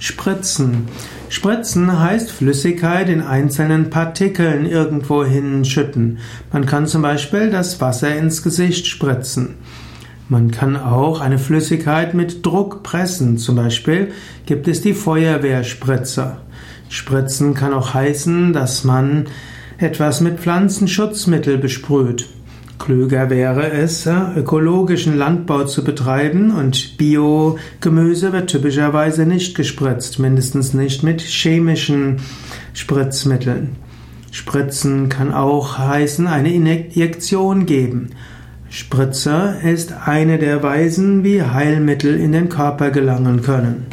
Spritzen. Spritzen heißt Flüssigkeit in einzelnen Partikeln irgendwo hinschütten. Man kann zum Beispiel das Wasser ins Gesicht spritzen. Man kann auch eine Flüssigkeit mit Druck pressen. Zum Beispiel gibt es die Feuerwehrspritzer. Spritzen kann auch heißen, dass man etwas mit Pflanzenschutzmittel besprüht. Klüger wäre es, ökologischen Landbau zu betreiben und Biogemüse wird typischerweise nicht gespritzt, mindestens nicht mit chemischen Spritzmitteln. Spritzen kann auch heißen, eine Injektion geben. Spritze ist eine der Weisen, wie Heilmittel in den Körper gelangen können.